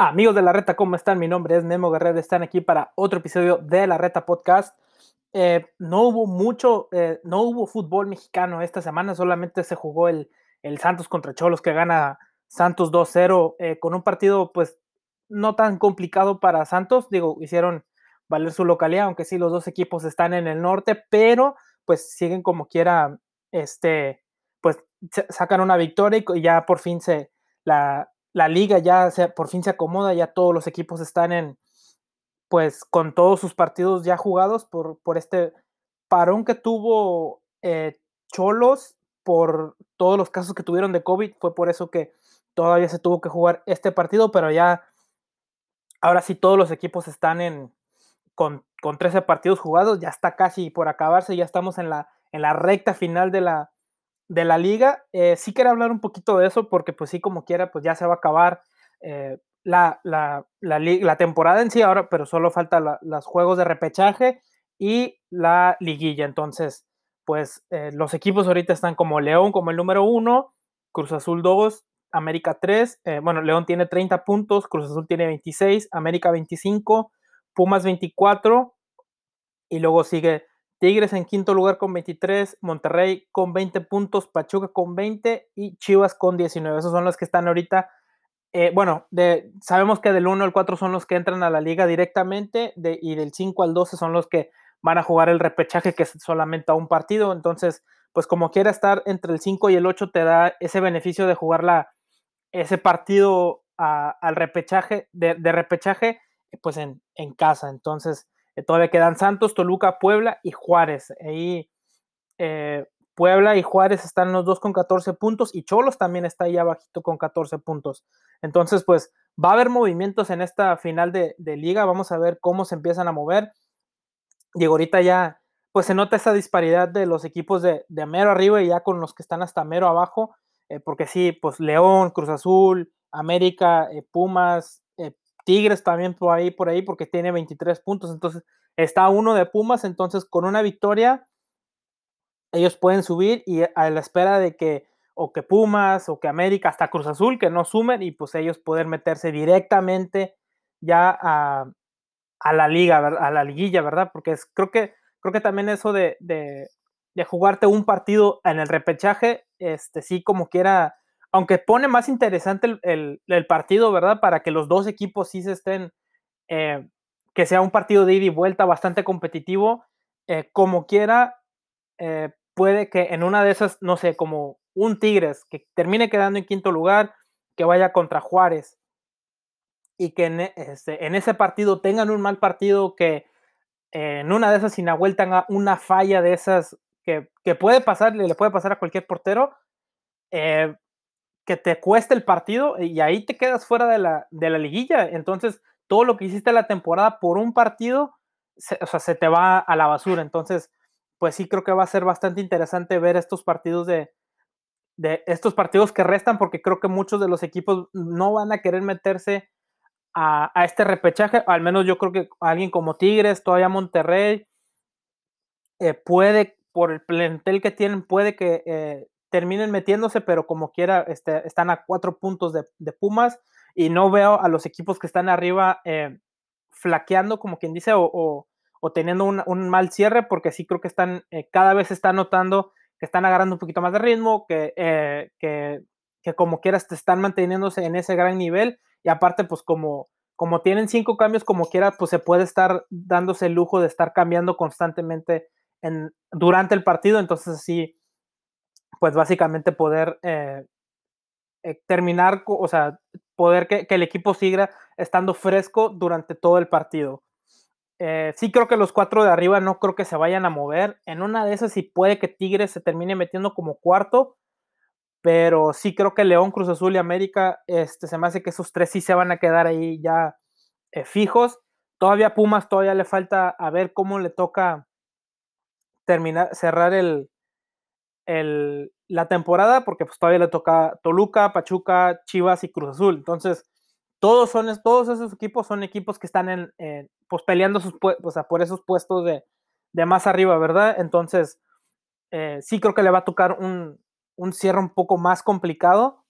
Amigos de la Reta, ¿cómo están? Mi nombre es Memo Guerrero, están aquí para otro episodio de la Reta Podcast. Eh, no hubo mucho, eh, no hubo fútbol mexicano esta semana, solamente se jugó el, el Santos contra Cholos que gana Santos 2-0 eh, con un partido pues no tan complicado para Santos, digo, hicieron valer su localidad, aunque sí los dos equipos están en el norte, pero pues siguen como quiera, este, pues sacan una victoria y ya por fin se, la, la liga ya por fin se acomoda, ya todos los equipos están en, pues con todos sus partidos ya jugados por, por este parón que tuvo eh, Cholos por todos los casos que tuvieron de COVID, fue por eso que todavía se tuvo que jugar este partido, pero ya ahora sí todos los equipos están en con, con 13 partidos jugados, ya está casi por acabarse, ya estamos en la, en la recta final de la, de la liga. Eh, sí quiero hablar un poquito de eso porque pues sí, como quiera, pues ya se va a acabar eh, la, la, la, temporada en sí ahora, pero solo falta los juegos de repechaje y la liguilla. Entonces, pues eh, los equipos ahorita están como León como el número uno, Cruz Azul 2, América 3, bueno, León tiene 30 puntos, Cruz Azul tiene 26, América 25, Pumas 24 y luego sigue Tigres en quinto lugar con 23, Monterrey con 20 puntos, Pachuca con 20 y Chivas con 19. Esos son los que están ahorita. Eh, bueno, sabemos que del 1 al 4 son los que entran a la liga directamente y del 5 al 12 son los que van a jugar el repechaje que es solamente a un partido. Entonces, pues como quiera estar entre el 5 y el 8 te da ese beneficio de jugar la, ese partido al repechaje, de, repechaje, pues en casa. Entonces, eh, todavía quedan Santos, Toluca, Puebla y Juárez. Ahí eh, Puebla y Juárez están los dos con 14 puntos y Cholos también está ahí abajito con 14 puntos. Entonces, pues va a haber movimientos en esta final de, liga. Vamos a ver cómo se empiezan a mover. Y ahorita ya, pues se nota esa disparidad de los equipos de, de mero arriba y ya con los que están hasta mero abajo. Eh, porque sí, pues León, Cruz Azul, América, Pumas, Tigres también por ahí, por ahí, porque tiene 23 puntos. Entonces, está uno de Pumas. Entonces, con una victoria, ellos pueden subir y a la espera de que o que Pumas o que América, hasta Cruz Azul, que no sumen y pues ellos poder meterse directamente ya a, la liga, a la liguilla, ¿verdad? Porque es, creo, que, creo que también eso de, de, de jugarte un partido en el repechaje, este sí como quiera aunque pone más interesante el, partido, ¿verdad? Para que los dos equipos sí se estén, eh, que sea un partido de ida y vuelta bastante competitivo, eh, como quiera, eh, puede que en una de esas, no sé, como un Tigres que termine quedando en quinto lugar, que vaya contra Juárez y que en, este, en ese partido tengan un mal partido, que en una de esas sin tenga una falla de esas que, que puede pasar, le puede pasar a cualquier portero, eh, que te cueste el partido y ahí te quedas fuera de la, de la liguilla. Entonces, todo lo que hiciste la temporada por un partido, se, o sea, se te va a la basura. Entonces, pues sí creo que va a ser bastante interesante ver estos partidos de, de estos partidos que restan, porque creo que muchos de los equipos no van a querer meterse a, a este repechaje. Al menos yo creo que alguien como Tigres, todavía Monterrey, eh, puede, por el plantel que tienen, puede que eh, terminen metiéndose, pero como quiera este, están a cuatro puntos de, Pumas y no veo a los equipos que están arriba eh, flaqueando, como quien dice, o, teniendo un, mal cierre, porque sí creo que están, eh, cada vez se está notando que están agarrando un poquito más de ritmo, que, eh, que, como quieras están manteniéndose en ese gran nivel y aparte pues como, como tienen cinco cambios como quiera, pues se puede estar dándose el lujo de estar cambiando constantemente en, durante el partido, entonces sí pues básicamente poder eh, eh, terminar, o sea, poder que, el equipo siga estando fresco durante todo el partido. Eh, sí creo que los cuatro de arriba no creo que se vayan a mover. En una de esas sí puede que Tigres se termine metiendo como cuarto, pero sí creo que León, Cruz Azul y América, este, se me hace que esos tres sí se van a quedar ahí ya fijos. Todavía Pumas, todavía le falta a ver cómo le toca terminar, cerrar el, la temporada, porque pues todavía le toca Toluca, Pachuca, Chivas y Cruz Azul. Entonces, todos, son, todos esos equipos son equipos que están en, pues peleando sus, o sea, por esos puestos de, más arriba, ¿verdad? Entonces, eh, sí creo que le va a tocar un, un, cierre un poco más complicado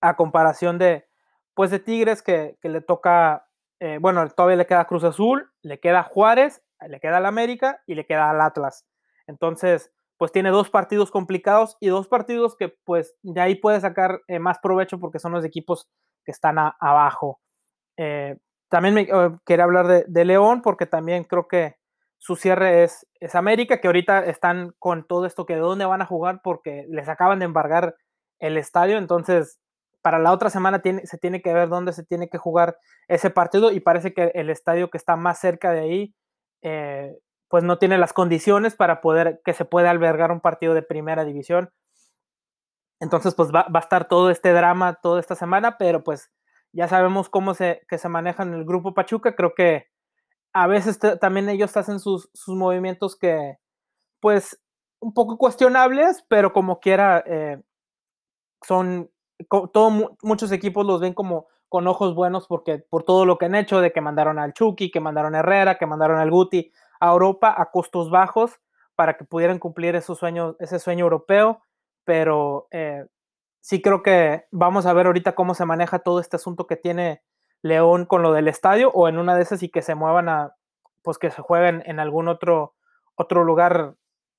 a comparación de, pues de Tigres que, le toca, eh, bueno, todavía le queda Cruz Azul, le queda Juárez, le queda al América y le queda al Atlas. Entonces, pues tiene dos partidos complicados y dos partidos que pues de ahí puede sacar eh, más provecho porque son los equipos que están abajo. Eh, también me, quería hablar de, León porque también creo que su cierre es, es América, que ahorita están con todo esto que de dónde van a jugar porque les acaban de embargar el estadio, entonces para la otra semana se tiene que ver dónde se tiene que jugar ese partido y parece que el estadio que está más cerca de ahí, eh, pues no tiene las condiciones para poder que se pueda albergar un partido de primera división. Entonces, pues va, a estar todo este drama toda esta semana, pero pues ya sabemos cómo se, que se maneja en el grupo Pachuca. Creo que a veces también ellos hacen sus, sus, movimientos que, pues, un poco cuestionables, pero como quiera, eh, son todo, muchos equipos los ven como con ojos buenos porque por todo lo que han hecho, de que mandaron al Chucky, que mandaron a Herrera, que mandaron al Guti a Europa a costos bajos para que pudieran cumplir esos sueños, ese sueño europeo, pero eh, sí creo que vamos a ver ahorita cómo se maneja todo este asunto que tiene León con lo del estadio o en una de esas y que se muevan a, pues que se jueguen en algún otro, otro lugar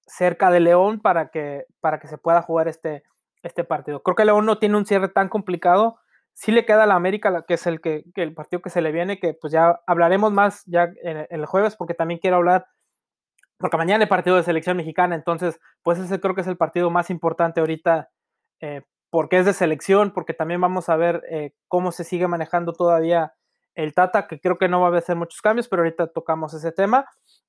cerca de León para que, para que se pueda jugar este, este partido. Creo que León no tiene un cierre tan complicado. Sí le queda a la América, que es el, que, el partido que se le viene, que pues ya hablaremos más ya en, el jueves, porque también quiero hablar, porque mañana el partido de selección mexicana, entonces pues ese creo que es el partido más importante ahorita, eh, porque es de selección, porque también vamos a ver eh, cómo se sigue manejando todavía el Tata, que creo que no va a hacer muchos cambios, pero ahorita tocamos ese tema.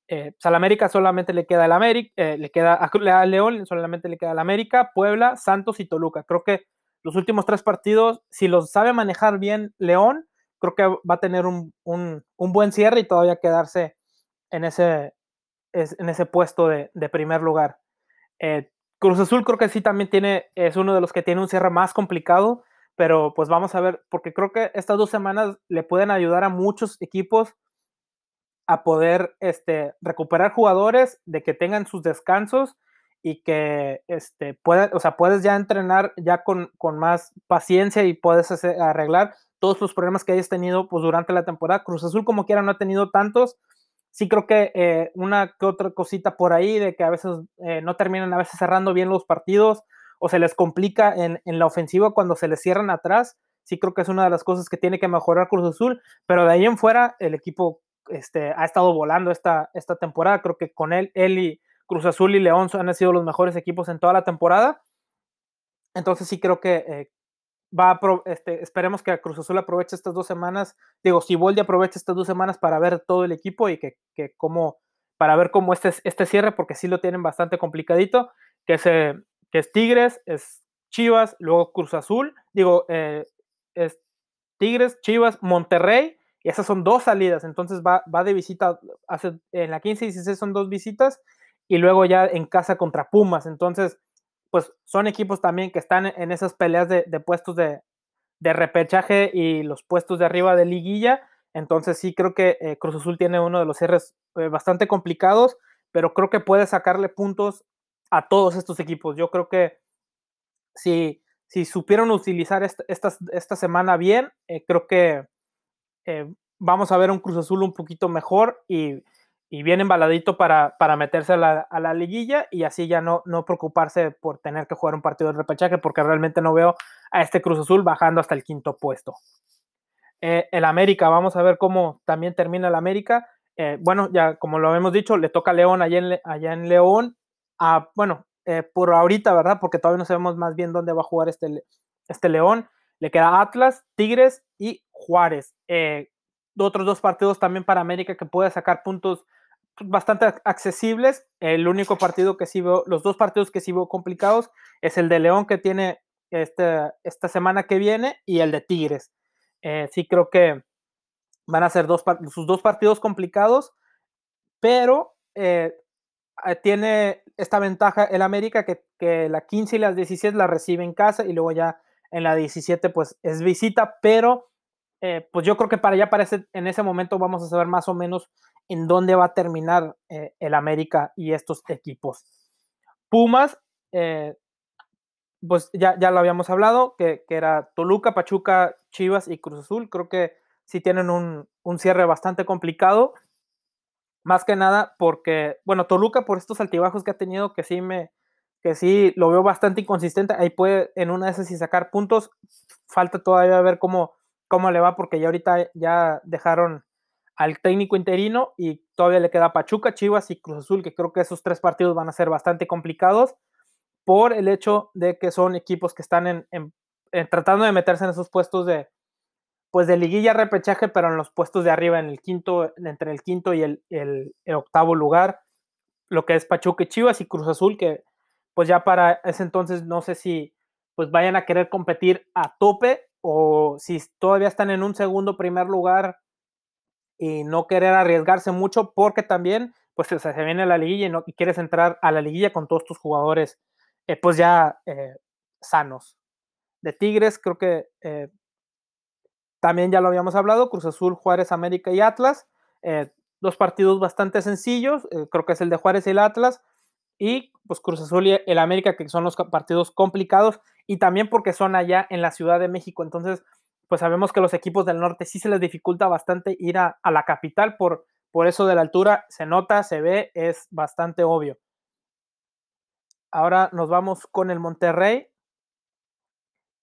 Eh, pues, al América solamente le queda el América, eh, le queda a, León, solamente le queda el América, Puebla, Santos y Toluca. Creo que los últimos tres partidos, si los sabe manejar bien León, creo que va a tener un, buen cierre y todavía quedarse en ese, en ese puesto de, primer lugar. Eh, Cruz Azul creo que sí también tiene, es uno de los que tiene un cierre más complicado, pero pues vamos a ver, porque creo que estas dos semanas le pueden ayudar a muchos equipos a poder este, recuperar jugadores, de que tengan sus descansos y que este, pueda, o sea, puedes ya entrenar ya con, con más paciencia y puedes arreglar todos los problemas que hayas tenido pues, durante la temporada. Cruz Azul, como quiera, no ha tenido tantos. Sí creo que eh, una que otra cosita por ahí de que a veces eh, no terminan a veces cerrando bien los partidos o se les complica en, en la ofensiva cuando se les cierran atrás. Sí creo que es una de las cosas que tiene que mejorar Cruz Azul, pero de ahí en fuera el equipo este, ha estado volando esta, esta temporada. Creo que con él, él y Cruz Azul y León han sido los mejores equipos en toda la temporada. Entonces sí creo que eh, va a este, esperemos que Cruz Azul aproveche estas dos semanas. Digo, si Boldi aproveche estas dos semanas para ver todo el equipo y que, que cómo, para ver cómo este, este cierre, porque sí lo tienen bastante complicadito, que es, que es Tigres, es Chivas, luego Cruz Azul, digo, eh, es Tigres, Chivas, Monterrey y esas son dos salidas, entonces va, va de visita, en la 15 y 16 son dos visitas y luego ya en casa contra Pumas. Entonces, pues son equipos también que están en esas peleas de, puestos de, repechaje y los puestos de arriba de liguilla. Entonces sí creo que eh, Cruz Azul tiene uno de los cierres eh, bastante complicados, pero creo que puede sacarle puntos a todos estos equipos. Yo creo que si, si supieron utilizar esta, esta, semana bien, eh, creo que vamos a ver un Cruz Azul un poquito mejor y, bien embaladito para, para meterse a la, liguilla y así ya no, no preocuparse por tener que jugar un partido de repechaje porque realmente no veo a este Cruz Azul bajando hasta el quinto puesto. Eh, el América, vamos a ver cómo también termina el América. Eh, bueno, ya como lo hemos dicho, le toca a León allá en, allá en León. a bueno, por ahorita, ¿verdad? Porque todavía no sabemos más bien dónde va a jugar este, este León. Le queda Atlas, Tigres y Juárez. Eh, otros dos partidos también para América que puede sacar puntos bastante accesibles. El único partido que sí veo, los dos partidos que sí veo complicados es el de León que tiene este, esta semana que viene y el de Tigres. Eh, sí creo que van a ser dos, sus dos partidos complicados, pero eh, tiene esta ventaja el América que, que la 15 y las 17 la recibe en casa y luego ya en la 17 pues es visita, pero eh, pues yo creo que para ya para en ese momento vamos a saber más o menos en dónde va a terminar eh, el América y estos equipos. Pumas, eh, pues ya, ya lo habíamos hablado, que, era Toluca, Pachuca, Chivas y Cruz Azul. Creo que sí tienen un, un, cierre bastante complicado. Más que nada porque, bueno, Toluca por estos altibajos que ha tenido, que sí me, que sí lo veo bastante inconsistente. Ahí puede en una de esas y sacar puntos. Falta todavía ver cómo, cómo le va, porque ya ahorita ya dejaron al técnico interino y todavía le queda Pachuca, Chivas y Cruz Azul, que creo que esos tres partidos van a ser bastante complicados por el hecho de que son equipos que están en, tratando de meterse en esos puestos de pues de liguilla repechaje, pero en los puestos de arriba, en el quinto, entre el quinto y el, el, octavo lugar, lo que es Pachuca y Chivas y Cruz Azul, que pues ya para ese entonces no sé si pues vayan a querer competir a tope o si todavía están en un segundo primer lugar y no querer arriesgarse mucho porque también pues se viene la liguilla y, no, quieres entrar a la liguilla con todos tus jugadores eh, pues ya eh, sanos. De Tigres creo que eh, también ya lo habíamos hablado, Cruz Azul, Juárez, América y Atlas. dos partidos bastante sencillos, creo que es el de Juárez y el Atlas. Y pues Cruz Azul y el América, que son los partidos complicados, y también porque son allá en la Ciudad de México. Entonces, pues sabemos que los equipos del norte sí se les dificulta bastante ir a, la capital por, por eso de la altura, se nota, se ve, es bastante obvio. Ahora nos vamos con el Monterrey,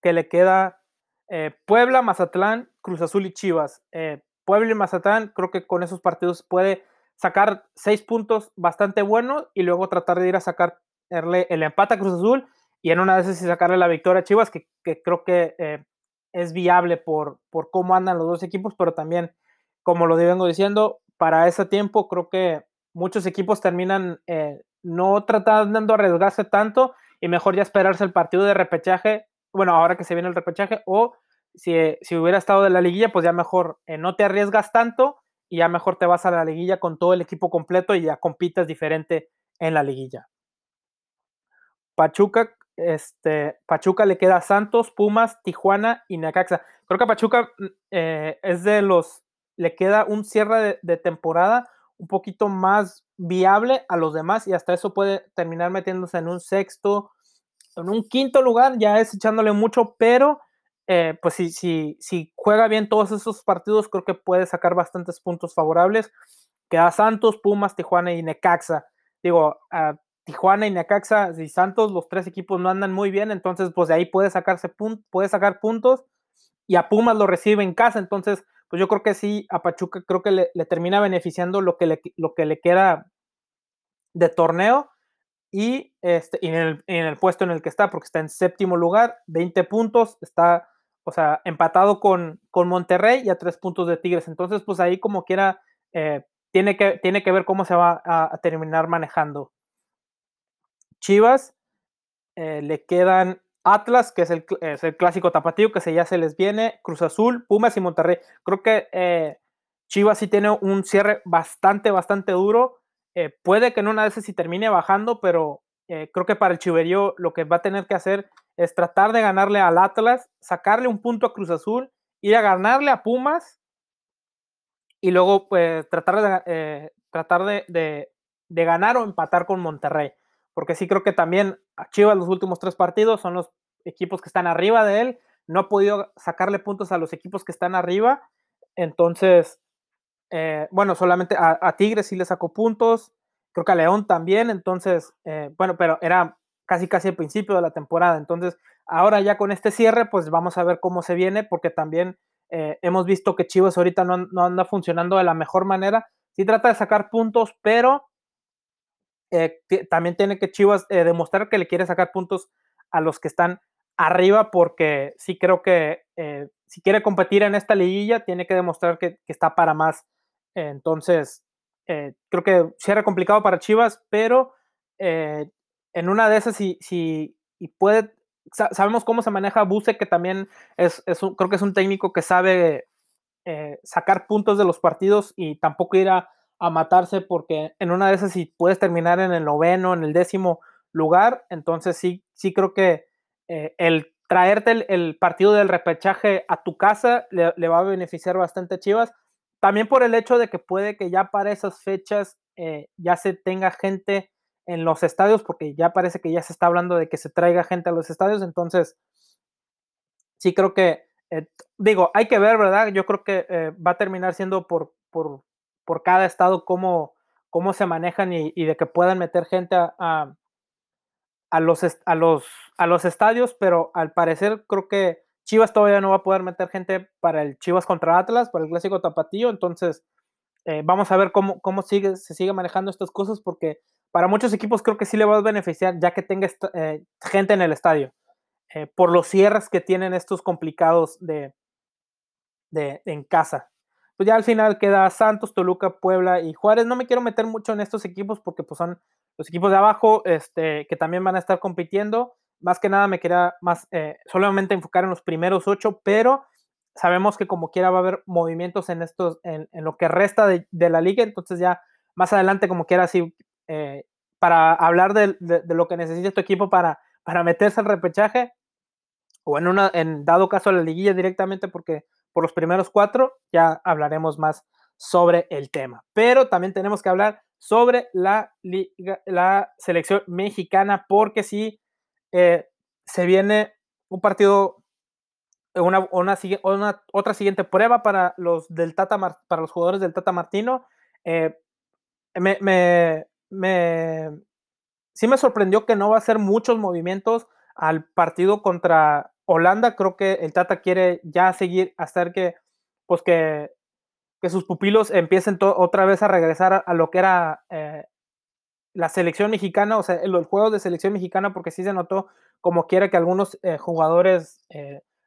que le queda eh, Puebla, Mazatlán, Cruz Azul y Chivas. Eh, Puebla y Mazatlán, creo que con esos partidos puede sacar seis puntos bastante buenos y luego tratar de ir a sacarle el empate a Cruz Azul y en una de esas sacarle la victoria a Chivas, que, creo que eh, es viable por, por cómo andan los dos equipos, pero también, como lo vengo diciendo, para ese tiempo creo que muchos equipos terminan eh, no tratando de arriesgarse tanto y mejor ya esperarse el partido de repechaje, bueno, ahora que se viene el repechaje, o si, si hubiera estado de la liguilla, pues ya mejor eh, no te arriesgas tanto y ya mejor te vas a la liguilla con todo el equipo completo y ya compites diferente en la liguilla. Pachuca este, Pachuca le queda Santos, Pumas, Tijuana y Necaxa. Creo que a Pachuca mm, eh, es de los, le queda un cierre de, temporada un poquito más viable a los demás y hasta eso puede terminar metiéndose en un sexto, en un quinto lugar, ya es echándole mucho, pero eh, pues si, si, si juega bien todos esos partidos, creo que puede sacar bastantes puntos favorables. Queda Santos, Pumas, Tijuana y Necaxa. Digo, a Tijuana y Necaxa y Santos, los tres equipos no andan muy bien, entonces pues de ahí puede sacarse puede sacar puntos y a Pumas lo recibe en casa, entonces pues yo creo que sí, a Pachuca creo que le, termina beneficiando lo que le, lo que le queda de torneo y, este, en, el, en el puesto en el que está, porque está en séptimo lugar, 20 puntos, está, o sea, empatado con, con Monterrey y a tres puntos de Tigres, entonces pues ahí como quiera, eh, tiene, que, tiene que ver cómo se va a terminar manejando. Chivas, eh, le quedan Atlas, que es el, clásico tapatío, que se, ya se les viene, Cruz Azul, Pumas y Monterrey. Creo que eh, Chivas sí tiene un cierre bastante, bastante duro. Eh, puede que en una de esas sí termine bajando, pero creo que para el Chiverío lo que va a tener que hacer es tratar de ganarle al Atlas, sacarle un punto a Cruz Azul, ir a ganarle a Pumas y luego pues tratar de, tratar de ganar o empatar con Monterrey porque sí creo que también a Chivas los últimos tres partidos son los equipos que están arriba de él, no ha podido sacarle puntos a los equipos que están arriba, entonces, eh, bueno, solamente a, Tigres sí le sacó puntos, creo que a León también, entonces, eh, bueno, pero era casi casi el principio de la temporada, entonces, ahora ya con este cierre, pues vamos a ver cómo se viene, porque también eh, hemos visto que Chivas ahorita no, no anda funcionando de la mejor manera, sí trata de sacar puntos, pero eh, también tiene que Chivas eh, demostrar que le quiere sacar puntos a los que están arriba, porque sí creo que eh, si quiere competir en esta liguilla, tiene que demostrar que, está para más. entonces, creo que cierra complicado para Chivas, pero en una de esas, si, si y puede, sabemos cómo se maneja Buse, que también es, es un, creo que es un técnico que sabe sacar puntos de los partidos y tampoco ir a a matarse porque en una de esas si puedes terminar en el noveno, en el décimo lugar, entonces sí, sí creo que eh, el traerte el, partido del repechaje a tu casa le, va a beneficiar bastante a Chivas. También por el hecho de que puede que ya para esas fechas eh, ya se tenga gente en los estadios, porque ya parece que ya se está hablando de que se traiga gente a los estadios, entonces sí creo que, eh, digo, hay que ver, ¿verdad? Yo creo que va a terminar siendo por, por cada estado cómo, cómo se manejan y, de que puedan meter gente a, a, los, a, los, a los estadios, pero al parecer creo que Chivas todavía no va a poder meter gente para el Chivas contra Atlas, para el clásico tapatío, entonces eh, vamos a ver cómo, cómo sigue, se sigue manejando estas cosas, porque para muchos equipos creo que sí le va a beneficiar ya que tenga eh, gente en el estadio, eh, por los cierres que tienen estos complicados de, de, en casa. Pues ya al final queda Santos, Toluca, Puebla y Juárez. No me quiero meter mucho en estos equipos porque pues son los equipos de abajo este, que también van a estar compitiendo. Más que nada me quería más solamente enfocar en los primeros ocho, pero sabemos que como quiera va a haber movimientos en estos, en, lo que resta de, la liga, entonces ya más adelante como quiera así eh, para hablar de, lo que necesita tu equipo para, para meterse al repechaje o en una en dado caso a la liguilla directamente porque por los primeros cuatro ya hablaremos más sobre el tema. Pero también tenemos que hablar sobre la liga, la selección mexicana porque si eh, se viene un partido una, una, otra siguiente prueba para los del Tata para los jugadores del Tata Martino. Eh, me, me, sí me sorprendió que no va a hacer muchos movimientos al partido contra Holanda. Creo que el Tata quiere ya seguir hasta que, pues que, que sus pupilos empiecen otra vez a regresar a, lo que era eh, la selección mexicana, o sea, el, juego de selección mexicana, porque sí se notó como quiera que algunos eh, jugadores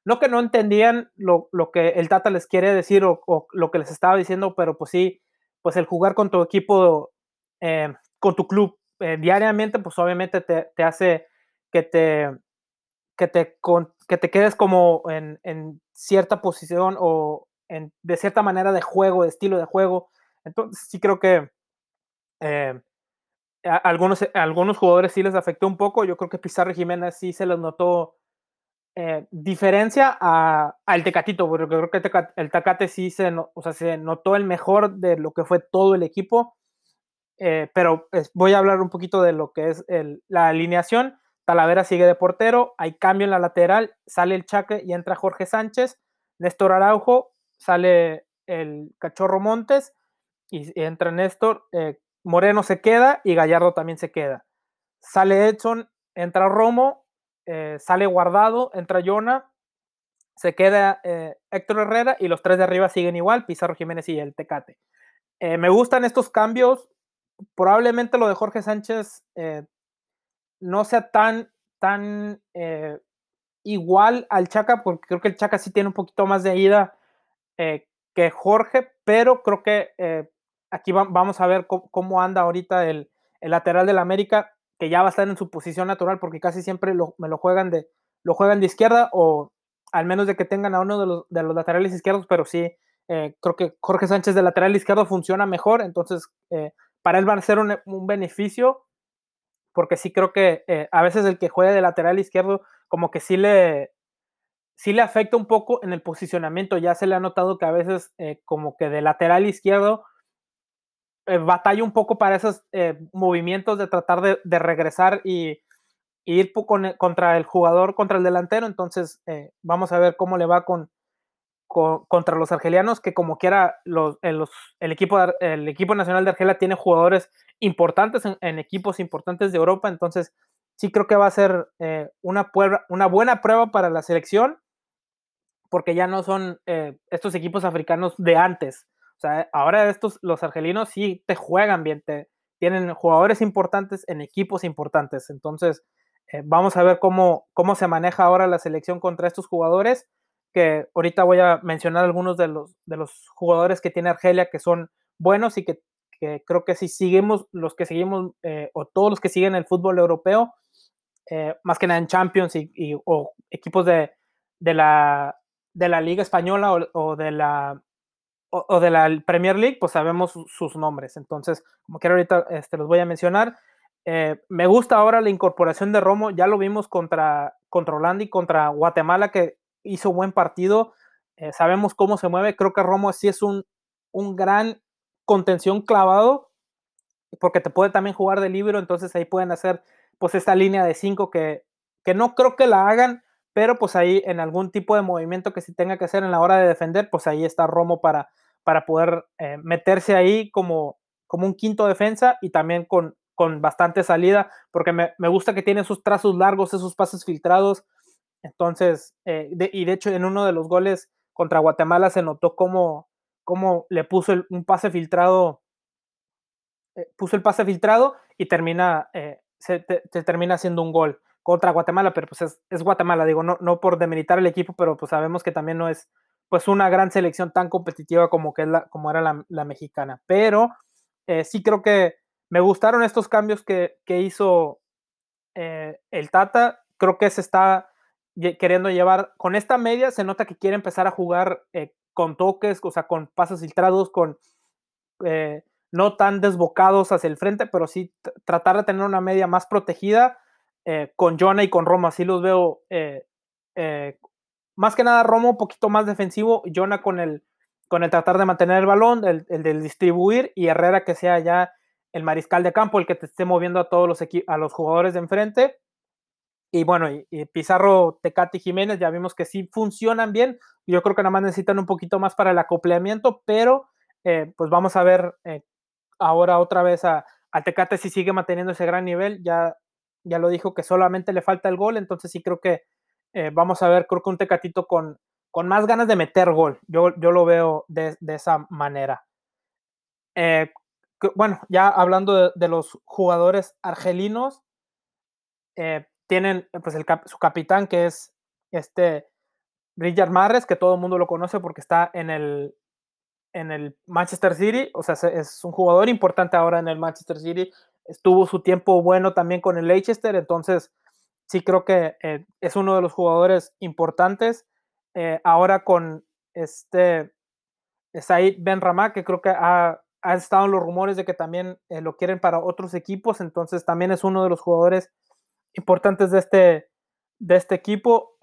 no que no entendían lo, que el Tata les quiere decir o, lo que les estaba diciendo, pero pues sí, pues el jugar con tu equipo, eh, con tu club eh, diariamente, pues obviamente te, hace que te, que te, que te quedes como en, cierta posición o en, de cierta manera de juego, de estilo de juego. Entonces sí creo que eh, algunos, algunos jugadores sí les afectó un poco. Yo creo que Pizarro Jiménez sí se les notó eh, diferencia al Tecatito, porque creo que el, Tecate, sí se, o sea, se notó el mejor de lo que fue todo el equipo, eh, pero voy a hablar un poquito de lo que es la alineación. Talavera sigue de portero, hay cambio en la lateral, sale el Chaque y entra Jorge Sánchez, Néstor Araujo, sale el Cachorro Montes y, entra Néstor, eh, Moreno se queda y Gallardo también se queda. Sale Edson, entra Romo, eh, sale guardado, entra Jonah, se queda eh, Héctor Herrera y los tres de arriba siguen igual, Pizarro Jiménez y el Tecate. Me gustan estos cambios. Probablemente lo de Jorge Sánchez no sea tan, tan igual al Chaca, porque creo que el Chaca sí tiene un poquito más de ida que Jorge, pero creo que aquí vamos a ver cómo, anda ahorita el, el lateral del América que ya va a estar en su posición natural porque casi siempre me lo juegan de lo juegan de izquierda o al menos de que tengan a uno de los, de los laterales izquierdos, pero sí eh, creo que Jorge Sánchez de lateral izquierdo funciona mejor, entonces eh, para él va a ser un, beneficio porque sí creo que eh, a veces el que juega de lateral izquierdo como que sí le, sí le afecta un poco en el posicionamiento, ya se le ha notado que a veces como que de lateral izquierdo eh, batalla un poco para esos eh, movimientos de tratar de, regresar y, ir contra el jugador, contra el delantero. Entonces, eh, vamos a ver cómo le va con, contra los argelianos, que como quiera, los, el, equipo, el equipo nacional de Argelia tiene jugadores importantes en, equipos importantes de Europa. Entonces, sí creo que va a ser una, una buena prueba para la selección, porque ya no son estos equipos africanos de antes sea, ahora estos, los argelinos sí te juegan bien, te, tienen jugadores importantes en equipos importantes. Entonces, eh, vamos a ver cómo, cómo se maneja ahora la selección contra estos jugadores, que ahorita voy a mencionar algunos de los, de los jugadores que tiene Argelia que son buenos y que, creo que si seguimos, los que seguimos, eh, o todos los que siguen el fútbol europeo, eh, más que nada en Champions y, o equipos de, de, la, de la Liga Española o de la o, de la Premier League, pues sabemos sus nombres. Entonces, como quiero ahorita este, los voy a mencionar. Eh, me gusta ahora la incorporación de Romo, ya lo vimos contra, contra Holanda y contra Guatemala, que hizo buen partido. Eh, sabemos cómo se mueve. Creo que Romo sí es un, un gran contención clavado porque te puede también jugar de libro, entonces ahí pueden hacer pues esta línea de cinco que, que no creo que la hagan, pero pues ahí en algún tipo de movimiento que se tenga que hacer en la hora de defender, pues ahí está Romo para, para poder eh, meterse ahí como, como un quinto defensa y también con, con bastante salida, porque me, me gusta que tiene esos trazos largos, esos pases filtrados. Entonces, eh, y de hecho en uno de los goles contra Guatemala se notó cómo, cómo le puso un pase filtrado, eh, puso el pase filtrado y termina, se, termina haciendo un gol contra Guatemala, pero pues es, Guatemala, digo, no, no por demeritar el equipo, pero pues sabemos que también no es pues una gran selección tan competitiva como, que es la, como era la, mexicana. Pero eh, sí creo que me gustaron estos cambios que, hizo eh, el Tata. Creo que se está queriendo llevar, con esta media se nota que quiere empezar a jugar eh, con toques, o sea, con pasos filtrados, con no tan desbocados hacia el frente, pero sí tratar de tener una media más protegida eh, con Jonah y con Romo, así los veo. Eh, eh, más que nada, Romo un poquito más defensivo, Jonah con el, con el tratar de mantener el balón, el, el del distribuir, y Herrera que sea ya el mariscal de campo, el que te esté moviendo a todos los, a los jugadores de enfrente. Y bueno, y, Pizarro, Tecate y Jiménez ya vimos que sí funcionan bien. Yo creo que nada más necesitan un poquito más para el acoplamiento, pero pues vamos a ver ahora otra vez a, Tecate si sigue manteniendo ese gran nivel. Ya ya lo dijo que solamente le falta el gol, entonces sí creo que eh, vamos a ver, creo que un Tecatito con, con más ganas de meter gol, yo, yo lo veo de, esa manera. Eh, bueno, ya hablando de, los jugadores argelinos, eh, tienen pues el, su capitán que es este Richard Marres, que todo el mundo lo conoce porque está en el, en el Manchester City, o sea, es un jugador importante ahora en el Manchester City, estuvo su tiempo bueno también con el Leicester, entonces sí creo que eh, es uno de los jugadores importantes. Eh, ahora con este Said Ben Ramá, que creo que ha, estado en los rumores de que también eh, lo quieren para otros equipos, entonces también es uno de los jugadores importantes de este, de este equipo.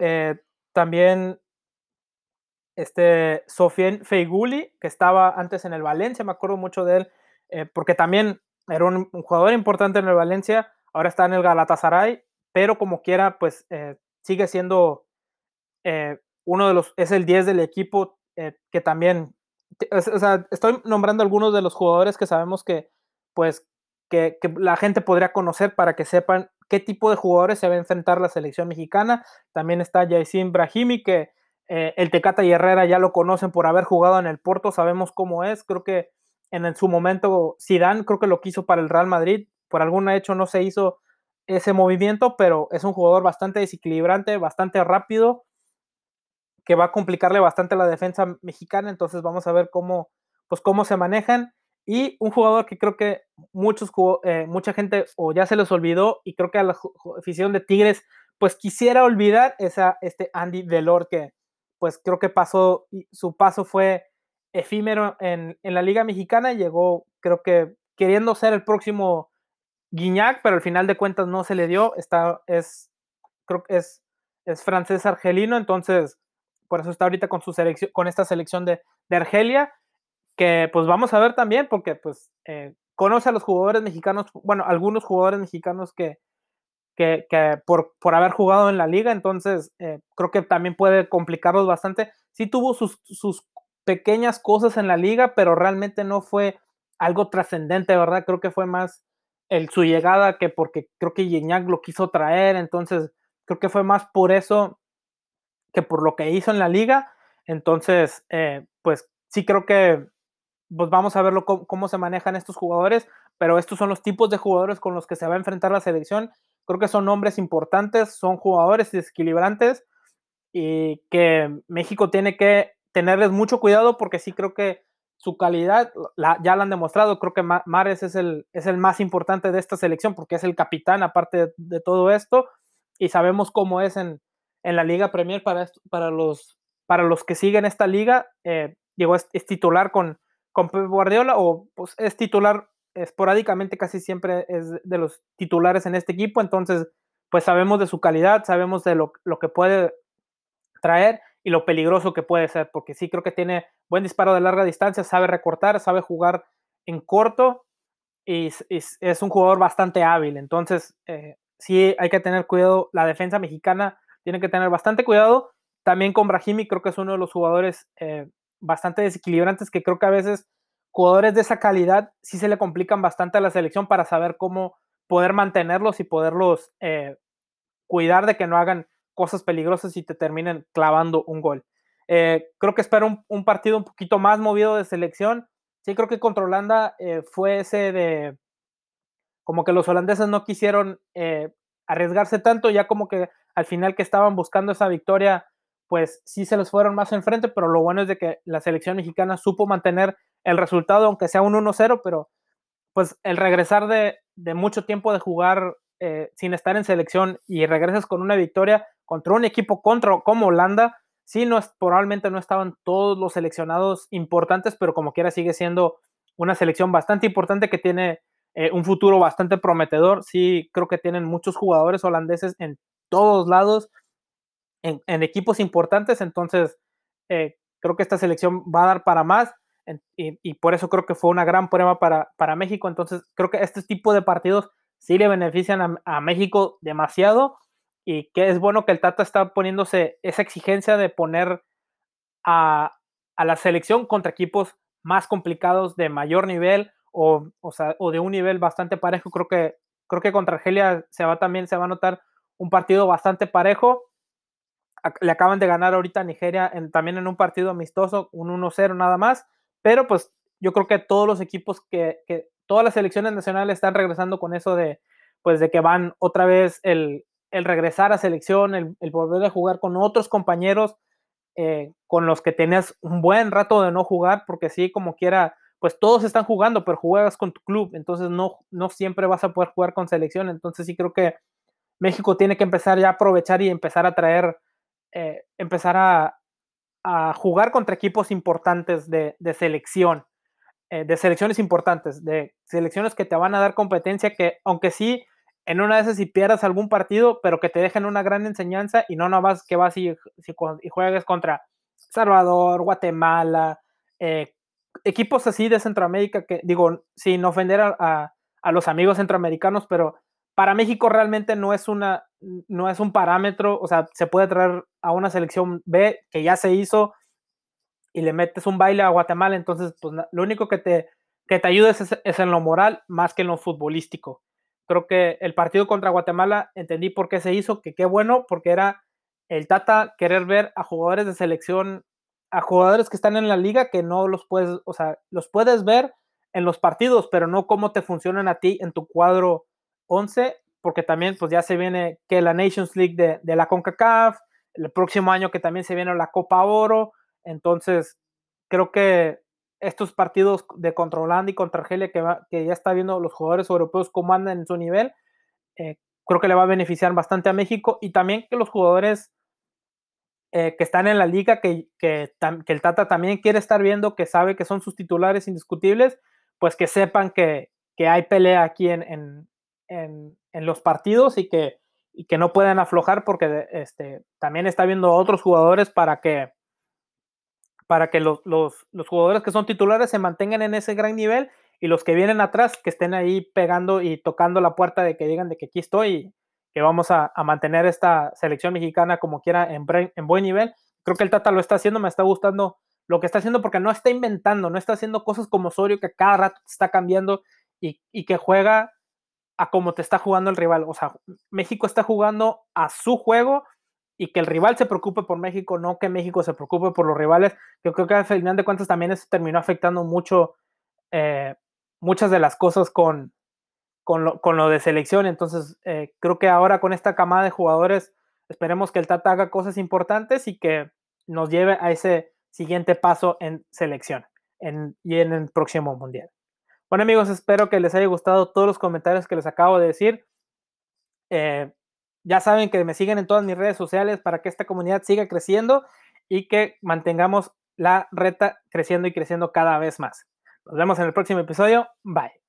también este Sofien Feiguli, que estaba antes en el Valencia, me acuerdo mucho de él, porque también era un, jugador importante en el Valencia, ahora está en el Galatasaray, pero como quiera, pues eh, sigue siendo eh, uno de los, es el 10 del equipo eh, que también, o sea, estoy nombrando algunos de los jugadores que sabemos que, pues, que, la gente podría conocer para que sepan qué tipo de jugadores se va a enfrentar la selección mexicana. También está Yacine Brahimi, que el Tecata y Herrera ya lo conocen por haber jugado en el Porto, sabemos cómo es, creo que en, su momento Zidane creo que lo quiso para el Real Madrid, por algún hecho no se hizo ese movimiento, pero es un jugador bastante desequilibrante, bastante rápido, que va a complicarle bastante la defensa mexicana, entonces vamos a ver cómo, pues cómo se manejan. Y un jugador que creo que muchos, eh, mucha gente o ya se les olvidó y creo que a la afición de Tigres pues quisiera olvidar es a este Andy Delor que pues creo que pasó, su paso fue efímero en, la Liga Mexicana, llegó creo que queriendo ser el próximo Guiñac, pero al final de cuentas no se le dio, está, es, creo es, es francés argelino, entonces por eso está ahorita con su selección, con esta selección de, Argelia, que pues vamos a ver también, porque pues eh, conoce a los jugadores mexicanos, bueno, algunos jugadores mexicanos que, que, por, por, haber jugado en la liga, entonces eh, creo que también puede complicarlos bastante. Sí tuvo sus, sus pequeñas cosas en la liga, pero realmente no fue algo trascendente, ¿verdad? Creo que fue más el, su llegada que porque creo que Gignac lo quiso traer, entonces creo que fue más por eso que por lo que hizo en la liga. Entonces, eh, pues sí creo que pues vamos a verlo cómo, cómo, se manejan estos jugadores, pero estos son los tipos de jugadores con los que se va a enfrentar la selección. Creo que son nombres importantes, son jugadores desequilibrantes y que México tiene que tenerles mucho cuidado porque sí creo que su calidad ya la han demostrado. Creo que Mares es el, es el más importante de esta selección porque es el capitán aparte de, todo esto y sabemos cómo es en, en la Liga Premier para, para, los, para los que siguen esta liga. Eh, llegó es, titular con, con Guardiola o pues, es titular esporádicamente, casi siempre es de los titulares en este equipo. Entonces, pues sabemos de su calidad, sabemos de lo, lo que puede traer y lo peligroso que puede ser, porque sí creo que tiene buen disparo de larga distancia, sabe recortar, sabe jugar en corto y es, un jugador bastante hábil. Entonces, eh, sí hay que tener cuidado. La defensa mexicana tiene que tener bastante cuidado. También con Brahimi, creo que es uno de los jugadores eh, bastante desequilibrantes que creo que a veces jugadores de esa calidad sí se le complican bastante a la selección para saber cómo poder mantenerlos y poderlos eh, cuidar de que no hagan cosas peligrosas y te terminen clavando un gol. creo que espero un, partido un poquito más movido de selección sí creo que contra Holanda eh, fue ese de como que los holandeses no quisieron eh, arriesgarse tanto, ya como que al final que estaban buscando esa victoria, pues sí se les fueron más enfrente, pero lo bueno es de que la selección mexicana supo mantener el resultado, aunque sea un 1-0, pero pues el regresar de, mucho tiempo de jugar eh, sin estar en selección y regresas con una victoria contra un equipo contra, como Holanda, Sí, no, probablemente no estaban todos los seleccionados importantes, pero como quiera sigue siendo una selección bastante importante que tiene eh, un futuro bastante prometedor. Sí, creo que tienen muchos jugadores holandeses en todos lados, en, equipos importantes, entonces eh, creo que esta selección va a dar para más y, por eso creo que fue una gran prueba para, para México. Entonces creo que este tipo de partidos sí le benefician a México demasiado y que es bueno que el Tata está poniéndose esa exigencia de poner a, la selección contra equipos más complicados de mayor nivel o, o, de un nivel bastante parejo. Creo que, creo que contra Argelia se va también, se va a notar un partido bastante parejo. Le acaban de ganar ahorita a Nigeria también en un partido amistoso, un 1-0 nada más, pero pues yo creo que todos los equipos que, todas las selecciones nacionales están regresando con eso de pues de que van otra vez el, el regresar a selección, el, volver a jugar con otros compañeros eh, con los que tenías un buen rato de no jugar, porque sí, como quiera, pues todos están jugando, pero juegas con tu club, entonces no, no siempre vas a poder jugar con selección, entonces sí creo que México tiene que empezar ya a aprovechar y empezar a traer, eh, empezar a, jugar contra equipos importantes de, selección, eh, de selecciones importantes, de selecciones que te van a dar competencia, que aunque sí en una de esas si pierdas algún partido, pero que te dejen una gran enseñanza y no nada más que vas y, juegues contra Salvador, Guatemala, eh, equipos así de Centroamérica que digo, sin ofender a, los amigos centroamericanos, pero para México realmente no es una no es un parámetro, o sea, se puede traer a una selección B que ya se hizo y le metes un baile a Guatemala, entonces pues lo único que te que te ayuda es, es en lo moral más que en lo futbolístico. Creo que el partido contra Guatemala entendí por qué se hizo, que qué bueno, porque era el Tata querer ver a jugadores de selección, a jugadores que están en la liga que no los puedes, o sea, los puedes ver en los partidos, pero no cómo te funcionan a ti en tu cuadro 11, porque también pues ya se viene que la Nations League de, de la CONCACAF, el próximo año que también se viene la Copa Oro, entonces creo que estos partidos de contra Holanda y contra Argelia que, que ya está viendo los jugadores europeos cómo andan en su nivel, eh, creo que le va a beneficiar bastante a México y también que los jugadores eh, que están en la liga, que, que, el Tata también quiere estar viendo, que sabe que son sus titulares indiscutibles, pues que sepan que, hay pelea aquí en, los partidos y que, y que no puedan aflojar porque este, también está viendo otros jugadores para que para que los, jugadores que son titulares se mantengan en ese gran nivel y los que vienen atrás que estén ahí pegando y tocando la puerta de que digan de que aquí estoy y que vamos a, mantener esta selección mexicana como quiera en, en, buen nivel. Creo que el Tata lo está haciendo, me está gustando lo que está haciendo porque no está inventando, no está haciendo cosas como Osorio que cada rato está cambiando y, y que juega a como te está jugando el rival. O sea, México está jugando a su juego y que el rival se preocupe por México, no que México se preocupe por los rivales. Yo creo que al final de cuentas también eso terminó afectando mucho eh, muchas de las cosas con, con, lo, de selección. Entonces, eh, creo que ahora con esta camada de jugadores, esperemos que el Tata haga cosas importantes y que nos lleve a ese siguiente paso en selección y en el próximo mundial. Bueno amigos, espero que les haya gustado todos los comentarios que les acabo de decir. Eh, ya saben que me siguen en todas mis redes sociales para que esta comunidad siga creciendo y que mantengamos la reta creciendo y creciendo cada vez más. Nos vemos en el próximo episodio. Bye.